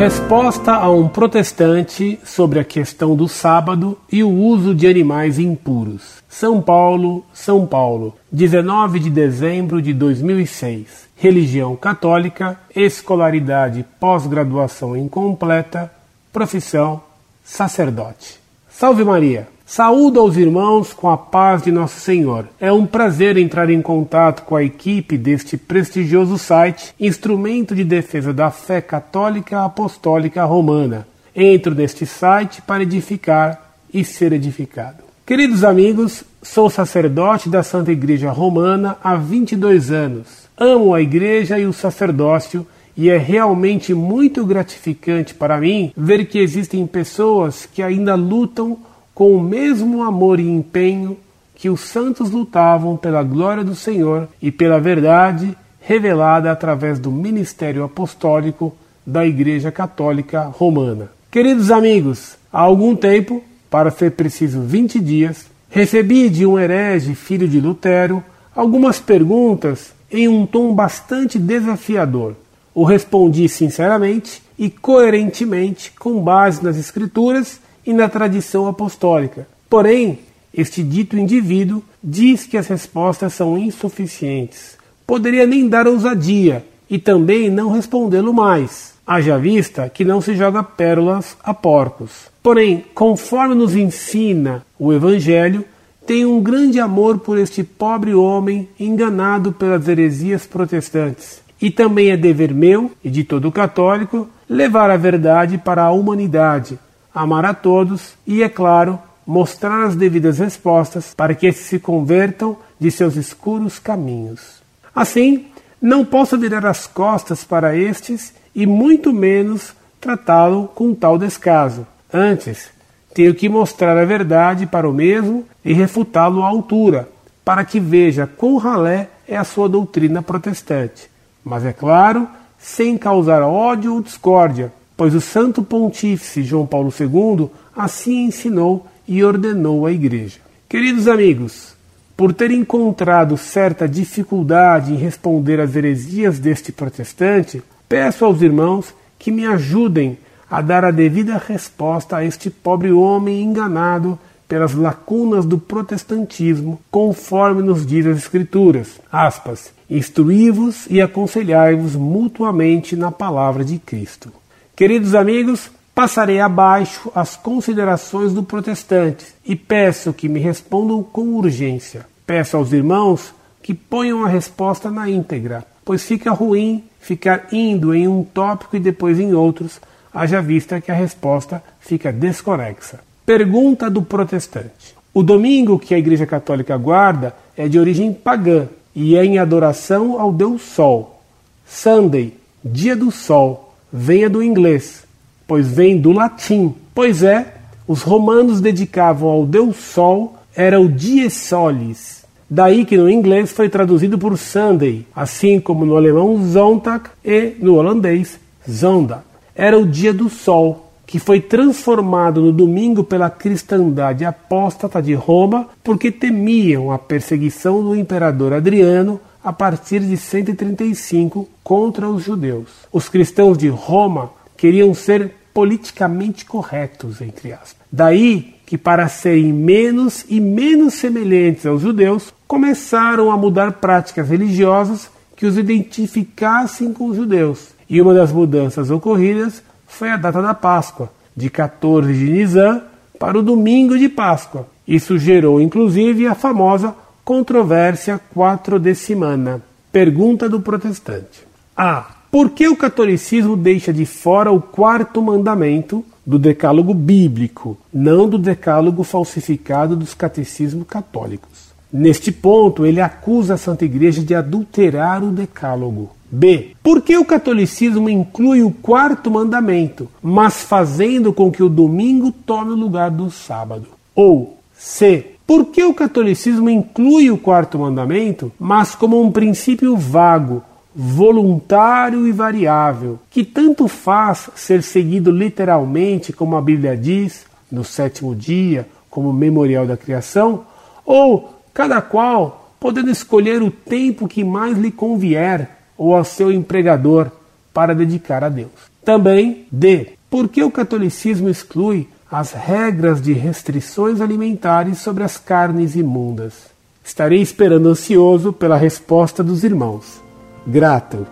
Resposta a um protestante sobre a questão do sábado e o uso de animais impuros. São Paulo, São Paulo, 19 de dezembro de 2006. Religião católica, escolaridade pós-graduação incompleta, profissão sacerdote. Salve Maria! Saúdo aos irmãos com a paz de Nosso Senhor. É um prazer entrar em contato com a equipe deste prestigioso site, instrumento de defesa da fé católica apostólica romana. Entro neste site para edificar e ser edificado. Queridos amigos, sou sacerdote da Santa Igreja Romana há 22 anos. Amo a igreja e o sacerdócio e é realmente muito gratificante para mim ver que existem pessoas que ainda lutam com o mesmo amor e empenho que os santos lutavam pela glória do Senhor e pela verdade revelada através do ministério apostólico da Igreja Católica Romana. Queridos amigos, há algum tempo, para ser preciso 20 dias, recebi de um herege filho de Lutero algumas perguntas em um tom bastante desafiador. O respondi sinceramente e coerentemente com base nas Escrituras e na tradição apostólica. Porém, este dito indivíduo diz que as respostas são insuficientes. Poderia nem dar ousadia e também não respondê-lo mais. Haja vista que não se joga pérolas a porcos. Porém, conforme nos ensina o Evangelho, tenho um grande amor por este pobre homem enganado pelas heresias protestantes. E também é dever meu e de todo católico levar a verdade para a humanidade, amar a todos e, é claro, mostrar as devidas respostas para que esses se convertam de seus escuros caminhos. Assim, não posso virar as costas para estes e muito menos tratá-lo com tal descaso. Antes, tenho que mostrar a verdade para o mesmo e refutá-lo à altura, para que veja quão ralé é a sua doutrina protestante. Mas é claro, sem causar ódio ou discórdia, pois o Santo Pontífice João Paulo II assim ensinou e ordenou à Igreja. Queridos amigos, por ter encontrado certa dificuldade em responder às heresias deste protestante, peço aos irmãos que me ajudem a dar a devida resposta a este pobre homem enganado pelas lacunas do protestantismo, conforme nos diz as Escrituras. Aspas, Instruí-vos e aconselhai-vos mutuamente na palavra de Cristo. Queridos amigos, passarei abaixo as considerações do protestante e peço que me respondam com urgência. Peço aos irmãos que ponham a resposta na íntegra, pois fica ruim ficar indo em um tópico e depois em outros, haja vista que a resposta fica desconexa. Pergunta do protestante: O domingo que a Igreja Católica guarda é de origem pagã e é em adoração ao Deus Sol. Sunday, dia do Sol venha do inglês, pois vem do latim. Pois é, os romanos dedicavam ao deus Sol era o dies solis. Daí que no inglês foi traduzido por Sunday, assim como no alemão Sonntag e no holandês Zondag. Era o dia do sol, que foi transformado no domingo pela cristandade apóstata de Roma, porque temiam a perseguição do imperador Adriano a partir de 135 contra os judeus. Os cristãos de Roma queriam ser politicamente corretos, entre aspas. Daí que, para serem menos e menos semelhantes aos judeus, começaram a mudar práticas religiosas que os identificassem com os judeus. E uma das mudanças ocorridas foi a data da Páscoa, de 14 de Nisan para o domingo de Páscoa. Isso gerou inclusive a famosa Controvérsia quatrodecimana. Pergunta do protestante. A. Por que o catolicismo deixa de fora o quarto mandamento do decálogo bíblico, não do decálogo falsificado dos catecismos católicos? Neste ponto, ele acusa a Santa Igreja de adulterar o decálogo. B. Por que o catolicismo inclui o quarto mandamento, mas fazendo com que o domingo tome o lugar do sábado? Ou C. Por que o catolicismo inclui o quarto mandamento, mas como um princípio vago, voluntário e variável, que tanto faz ser seguido literalmente, como a Bíblia diz, no sétimo dia, como memorial da criação, ou cada qual podendo escolher o tempo que mais lhe convier ou ao seu empregador para dedicar a Deus. Também D. Por que o catolicismo exclui as regras de restrições alimentares sobre as carnes imundas? Estarei esperando ansioso pela resposta dos irmãos. Grato.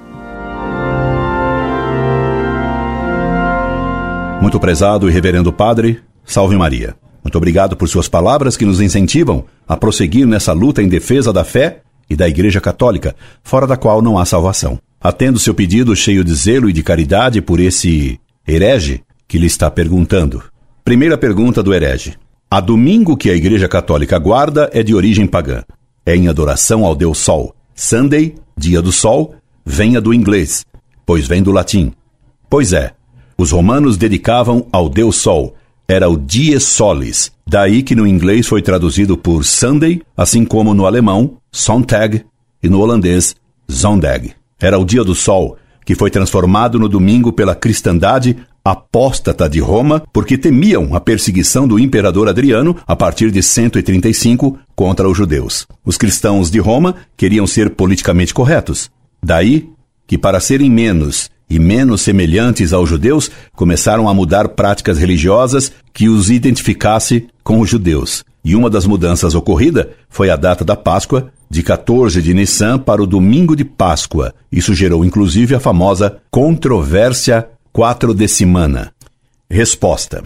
Muito prezado e reverendo Padre, salve Maria. Muito obrigado por suas palavras que nos incentivam a prosseguir nessa luta em defesa da fé e da Igreja Católica, fora da qual não há salvação. Atendo seu pedido cheio de zelo e de caridade por esse herege que lhe está perguntando. Primeira pergunta do herege. A domingo que a Igreja Católica guarda é de origem pagã. É em adoração ao Deus Sol. Sunday, dia do Sol, venha do inglês, pois vem do latim. Pois é, os romanos dedicavam ao Deus Sol. Era o Dies Solis, daí que no inglês foi traduzido por Sunday, assim como no alemão Sonntag e no holandês Zondag. Era o dia do sol, que foi transformado no domingo pela cristandade apóstata de Roma, porque temiam a perseguição do imperador Adriano a partir de 135 contra os judeus. Os cristãos de Roma queriam ser politicamente corretos. Daí que, para serem menos e menos semelhantes aos judeus, começaram a mudar práticas religiosas que os identificasse com os judeus. E uma das mudanças ocorrida foi a data da Páscoa, de 14 de Nissan para o domingo de Páscoa. Isso gerou inclusive a famosa controvérsia quatrodecimana. Resposta: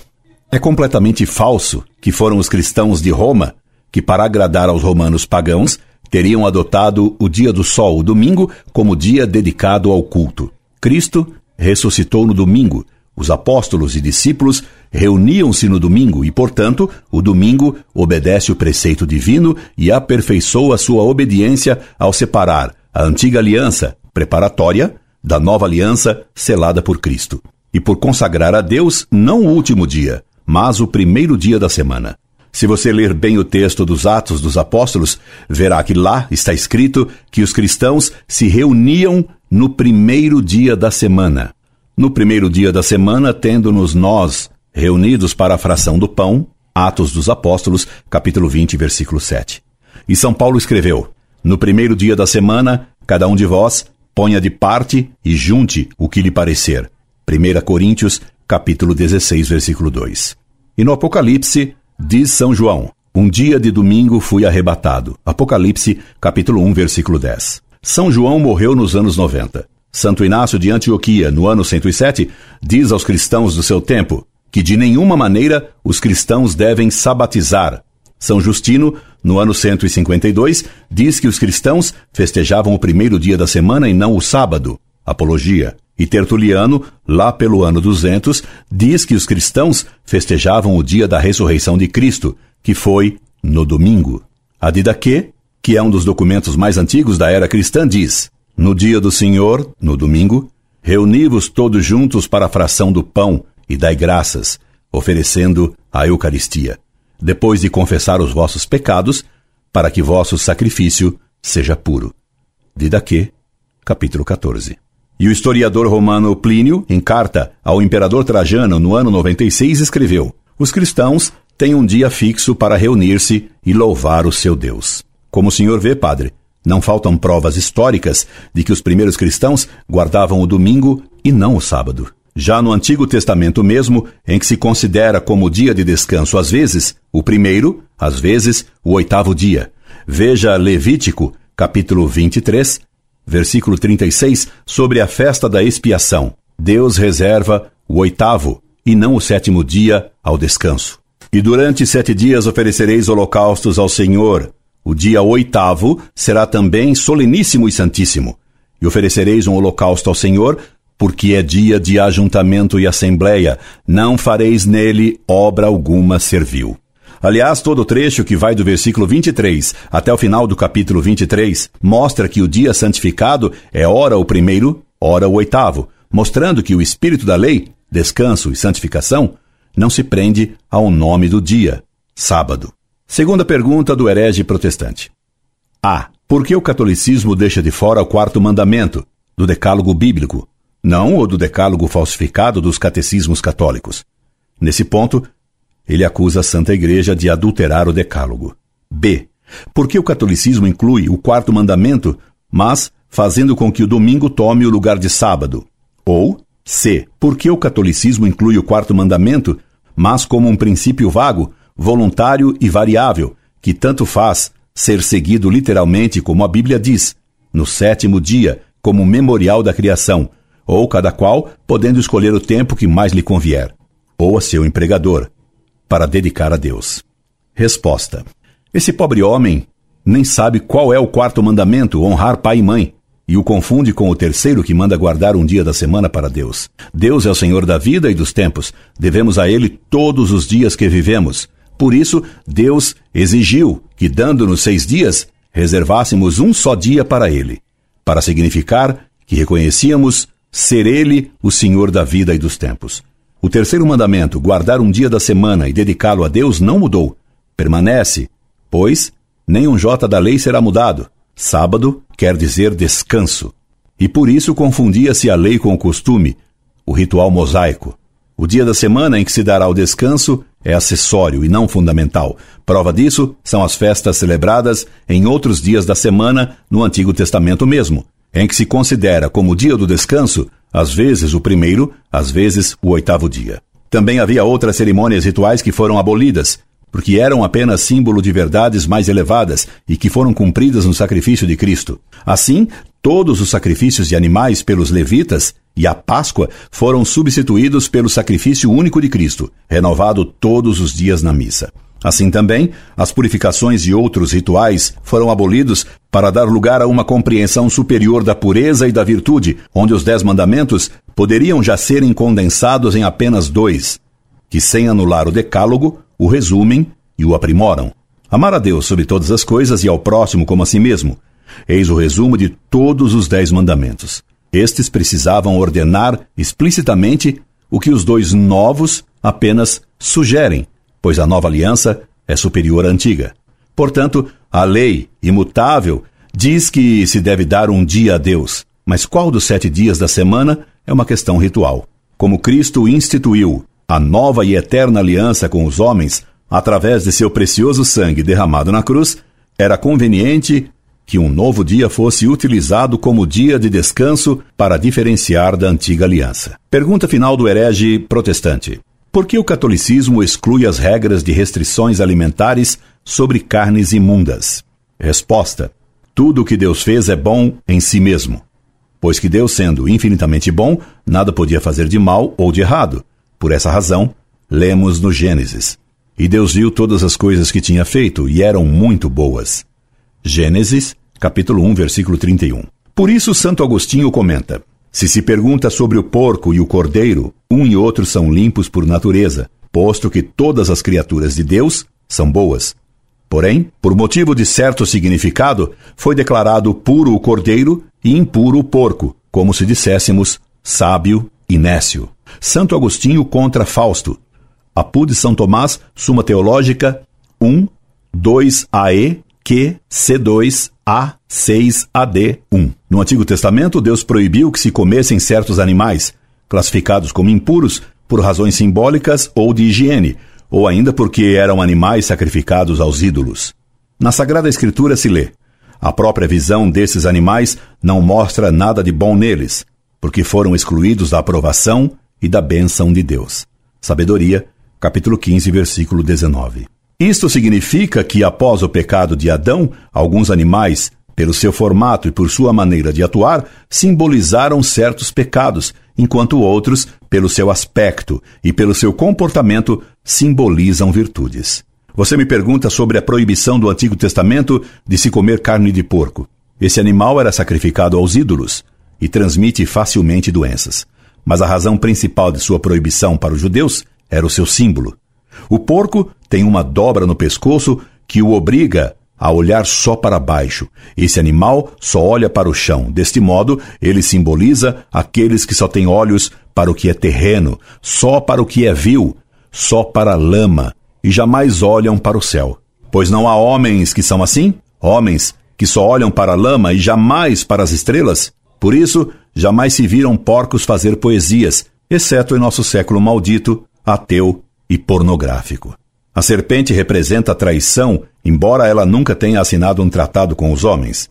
É completamente falso que foram os cristãos de Roma que, para agradar aos romanos pagãos, teriam adotado o dia do sol, o domingo, como dia dedicado ao culto. Cristo ressuscitou no domingo. Os apóstolos e discípulos reuniam-se no domingo e, portanto, o domingo obedece o preceito divino e aperfeiçoa sua obediência ao separar a antiga aliança preparatória da nova aliança selada por Cristo, e por consagrar a Deus não o último dia, mas o primeiro dia da semana. Se você ler bem o texto dos Atos dos Apóstolos, verá que lá está escrito que os cristãos se reuniam no primeiro dia da semana. No primeiro dia da semana, tendo-nos nós reunidos para a fração do pão, Atos dos Apóstolos, capítulo 20, versículo 7. E São Paulo escreveu: No primeiro dia da semana, cada um de vós ponha de parte e junte o que lhe parecer. 1 Coríntios, capítulo 16, versículo 2. E no Apocalipse, diz São João: Um dia de domingo fui arrebatado. Apocalipse, capítulo 1, versículo 10. São João morreu nos anos 90. Santo Inácio de Antioquia, no ano 107, diz aos cristãos do seu tempo que de nenhuma maneira os cristãos devem sabatizar. São Justino, no ano 152, diz que os cristãos festejavam o primeiro dia da semana e não o sábado. Apologia. E Tertuliano, lá pelo ano 200, diz que os cristãos festejavam o dia da ressurreição de Cristo, que foi no domingo. A Didaquê, que é um dos documentos mais antigos da era cristã, diz: No dia do Senhor, no domingo, reuni-vos todos juntos para a fração do pão e dai graças, oferecendo a Eucaristia depois de confessar os vossos pecados, para que vosso sacrifício seja puro. Didaquê, capítulo 14. E o historiador romano Plínio, em carta ao imperador Trajano no ano 96, escreveu: Os cristãos têm um dia fixo para reunir-se e louvar o seu Deus. Como o senhor vê, padre, não faltam provas históricas de que os primeiros cristãos guardavam o domingo e não o sábado. Já no Antigo Testamento mesmo, em que se considera como dia de descanso às vezes o primeiro, às vezes o oitavo dia. Veja Levítico, capítulo 23, versículo 36, sobre a festa da expiação. Deus reserva o oitavo e não o sétimo dia ao descanso. E durante sete dias oferecereis holocaustos ao Senhor. O dia oitavo será também soleníssimo e santíssimo. E oferecereis um holocausto ao Senhor porque é dia de ajuntamento e assembleia, não fareis nele obra alguma servil. Aliás, todo o trecho que vai do versículo 23 até o final do capítulo 23 mostra que o dia santificado é ora o primeiro, ora o oitavo, mostrando que o espírito da lei, descanso e santificação, não se prende ao nome do dia, sábado. Segunda pergunta do herege protestante. A. Por que o catolicismo deixa de fora o quarto mandamento do decálogo bíblico, não o do decálogo falsificado dos catecismos católicos. Nesse ponto, ele acusa a Santa Igreja de adulterar o decálogo. B. Porque o catolicismo inclui o quarto mandamento, mas fazendo com que o domingo tome o lugar de sábado. Ou, C. Por que o catolicismo inclui o quarto mandamento, mas como um princípio vago, voluntário e variável, que tanto faz ser seguido literalmente como a Bíblia diz, no sétimo dia, como memorial da criação, ou cada qual podendo escolher o tempo que mais lhe convier, ou a seu empregador, para dedicar a Deus. Resposta: Esse pobre homem nem sabe qual é o quarto mandamento, honrar pai e mãe, e o confunde com o terceiro que manda guardar um dia da semana para Deus. Deus é o Senhor da vida e dos tempos. Devemos a Ele todos os dias que vivemos. Por isso, Deus exigiu que, dando-nos seis dias, reservássemos um só dia para Ele, para significar que reconhecíamos ser Ele o Senhor da vida e dos tempos. O terceiro mandamento, guardar um dia da semana e dedicá-lo a Deus, não mudou. Permanece, pois nem um jota da lei será mudado. Sábado quer dizer descanso. E por isso confundia-se a lei com o costume, o ritual mosaico. O dia da semana em que se dará o descanso é acessório e não fundamental. Prova disso são as festas celebradas em outros dias da semana no Antigo Testamento mesmo, em que se considera como dia do descanso, às vezes o primeiro, às vezes o oitavo dia. Também havia outras cerimônias rituais que foram abolidas, porque eram apenas símbolo de verdades mais elevadas e que foram cumpridas no sacrifício de Cristo. Assim, todos os sacrifícios de animais pelos levitas e a Páscoa foram substituídos pelo sacrifício único de Cristo, renovado todos os dias na missa. Assim também, as purificações e outros rituais foram abolidos para dar lugar a uma compreensão superior da pureza e da virtude, onde os dez mandamentos poderiam já serem condensados em apenas dois, que, sem anular o decálogo, o resumem e o aprimoram. Amar a Deus sobre todas as coisas e ao próximo como a si mesmo. Eis o resumo de todos os dez mandamentos. Estes precisavam ordenar explicitamente o que os dois novos apenas sugerem, pois a nova aliança é superior à antiga. Portanto, a lei imutável diz que se deve dar um dia a Deus, mas qual dos sete dias da semana é uma questão ritual. Como Cristo instituiu a nova e eterna aliança com os homens através de seu precioso sangue derramado na cruz, era conveniente que um novo dia fosse utilizado como dia de descanso para diferenciar da antiga aliança. Pergunta final do herege protestante: Por que o catolicismo exclui as regras de restrições alimentares sobre carnes imundas? Resposta: Tudo o que Deus fez é bom em si mesmo. Pois que Deus, sendo infinitamente bom, nada podia fazer de mal ou de errado. Por essa razão, lemos no Gênesis: E Deus viu todas as coisas que tinha feito, e eram muito boas. Gênesis, capítulo 1, versículo 31. Por isso, Santo Agostinho comenta: Se se pergunta sobre o porco e o cordeiro, um e outro são limpos por natureza, posto que todas as criaturas de Deus são boas. Porém, por motivo de certo significado, foi declarado puro o cordeiro e impuro o porco, como se disséssemos sábio e nécio. Santo Agostinho contra Fausto. Apu de São Tomás, Suma Teológica 1, 2AE, Q, C2, A, 6, AD 1. No Antigo Testamento, Deus proibiu que se comessem certos animais, classificados como impuros por razões simbólicas ou de higiene, ou ainda porque eram animais sacrificados aos ídolos. Na Sagrada Escritura se lê: a própria visão desses animais não mostra nada de bom neles, porque foram excluídos da aprovação e da bênção de Deus. Sabedoria, capítulo 15, versículo 19. Isto significa que, após o pecado de Adão, alguns animais, pelo seu formato e por sua maneira de atuar, simbolizaram certos pecados, enquanto outros, pelo seu aspecto e pelo seu comportamento, simbolizam virtudes. Você me pergunta sobre a proibição do Antigo Testamento de se comer carne de porco. Esse animal era sacrificado aos ídolos e transmite facilmente doenças. Mas a razão principal de sua proibição para os judeus era o seu símbolo. O porco tem uma dobra no pescoço que o obriga a olhar só para baixo. Esse animal só olha para o chão. Deste modo, ele simboliza aqueles que só têm olhos para o que é terreno, só para o que é vil, só para a lama, e jamais olham para o céu. Pois não há homens que são assim? Homens que só olham para a lama e jamais para as estrelas? Por isso, jamais se viram porcos fazer poesias, exceto em nosso século maldito, ateu e pornográfico. A serpente representa a traição, embora ela nunca tenha assinado um tratado com os homens.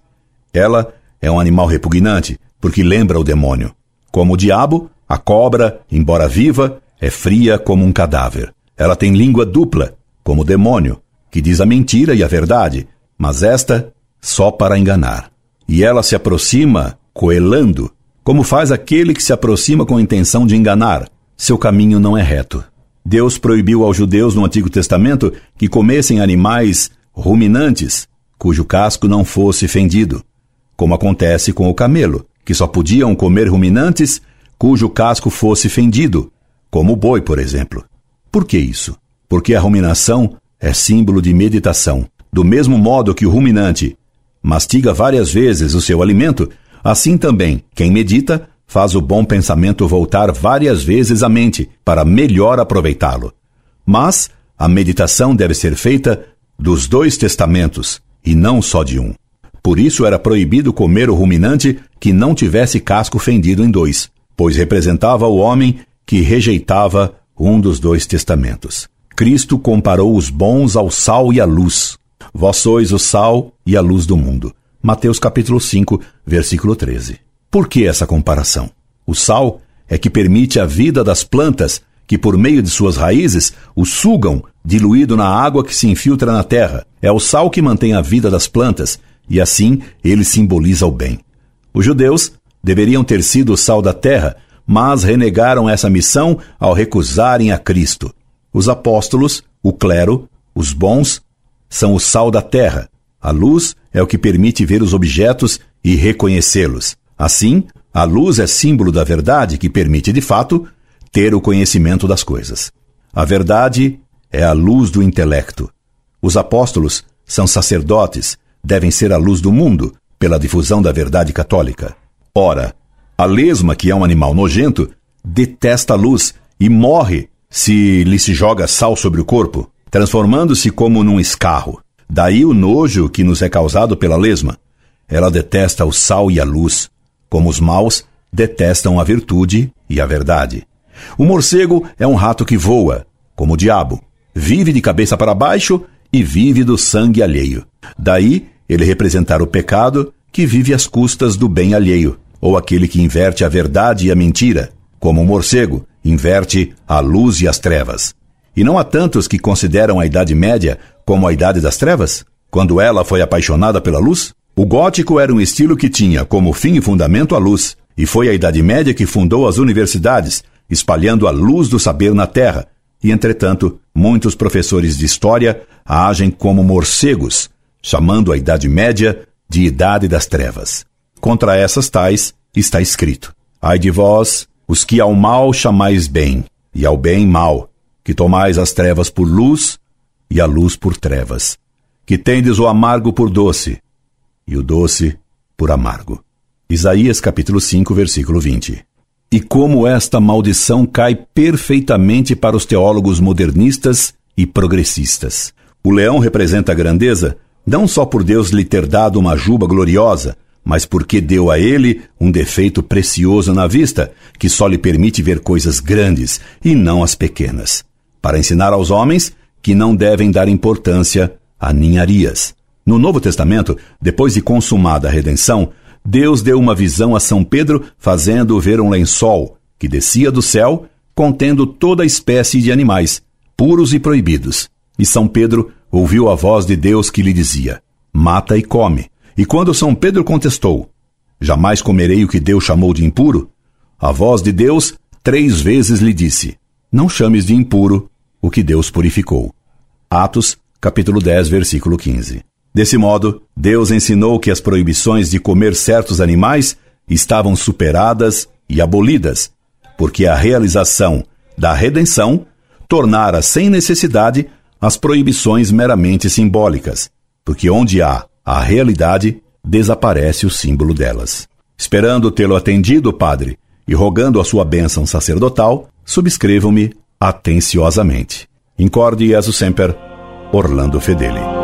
Ela é um animal repugnante, porque lembra o demônio. Como o diabo, A cobra, embora viva, é fria como um cadáver. Ela tem língua dupla, como o demônio, que diz a mentira e a verdade, mas esta só para enganar. E ela se aproxima coelando, como faz aquele que se aproxima com a intenção de enganar. Seu caminho não é reto. Deus proibiu aos judeus no Antigo Testamento que comessem animais ruminantes, cujo casco não fosse fendido, como acontece com o camelo, que só podiam comer ruminantes cujo casco fosse fendido, como o boi, por exemplo. Por que isso? Porque a ruminação é símbolo de meditação. Do mesmo modo que o ruminante mastiga várias vezes o seu alimento, assim também quem medita faz o bom pensamento voltar várias vezes à mente para melhor aproveitá-lo. Mas a meditação deve ser feita dos dois testamentos e não só de um. Por isso era proibido comer o ruminante que não tivesse casco fendido em dois, pois representava o homem que rejeitava um dos dois testamentos. Cristo comparou os bons ao sal e à luz. Vós sois o sal e a luz do mundo. Mateus capítulo 5, versículo 13. Por que essa comparação? O sal é que permite a vida das plantas que, por meio de suas raízes, o sugam, diluído na água que se infiltra na terra. É o sal que mantém a vida das plantas, e assim ele simboliza o bem. Os judeus deveriam ter sido o sal da terra, mas renegaram essa missão ao recusarem a Cristo. Os apóstolos, o clero, os bons, são o sal da terra. A luz é o que permite ver os objetos e reconhecê-los. Assim, a luz é símbolo da verdade que permite, de fato, ter o conhecimento das coisas. A verdade é a luz do intelecto. Os apóstolos são sacerdotes, devem ser a luz do mundo pela difusão da verdade católica. Ora, a lesma, que é um animal nojento, detesta a luz e morre se lhe se joga sal sobre o corpo, transformando-se como num escarro. Daí o nojo que nos é causado pela lesma. Ela detesta o sal e a luz, como os maus detestam a virtude e a verdade. O morcego é um rato que voa, como o diabo. Vive de cabeça para baixo e vive do sangue alheio. Daí ele representar o pecado que vive às custas do bem alheio, ou aquele que inverte a verdade e a mentira, como o morcego inverte a luz e as trevas. E não há tantos que consideram a Idade Média como a Idade das Trevas, quando ela foi apaixonada pela luz? O gótico era um estilo que tinha como fim e fundamento a luz, e foi a Idade Média que fundou as universidades, espalhando a luz do saber na terra. E, entretanto, muitos professores de história agem como morcegos, chamando a Idade Média de Idade das Trevas. Contra essas tais está escrito: Ai de vós, os que ao mal chamais bem, e ao bem mal, que tomais as trevas por luz e a luz por trevas, que tendes o amargo por doce e o doce por amargo. Isaías capítulo 5, versículo 20. E como esta maldição cai perfeitamente para os teólogos modernistas e progressistas. O leão representa a grandeza não só por Deus lhe ter dado uma juba gloriosa, mas porque deu a ele um defeito precioso na vista, que só lhe permite ver coisas grandes e não as pequenas, para ensinar aos homens que não devem dar importância a ninharias. No Novo Testamento, depois de consumada a redenção, Deus deu uma visão a São Pedro, fazendo-o ver um lençol que descia do céu, contendo toda espécie de animais, puros e proibidos. E São Pedro ouviu a voz de Deus que lhe dizia: Mata e come. E quando São Pedro contestou: Jamais comerei o que Deus chamou de impuro, a voz de Deus três vezes lhe disse: Não chames de impuro o que Deus purificou. Atos, capítulo 10, versículo 15. Desse modo, Deus ensinou que as proibições de comer certos animais estavam superadas e abolidas, porque a realização da redenção tornara sem necessidade as proibições meramente simbólicas, porque onde há a realidade, desaparece o símbolo delas. Esperando tê-lo atendido, Padre, e rogando a sua bênção sacerdotal, subscrevam-me atenciosamente. Incorde Jesus Semper, Orlando Fedeli.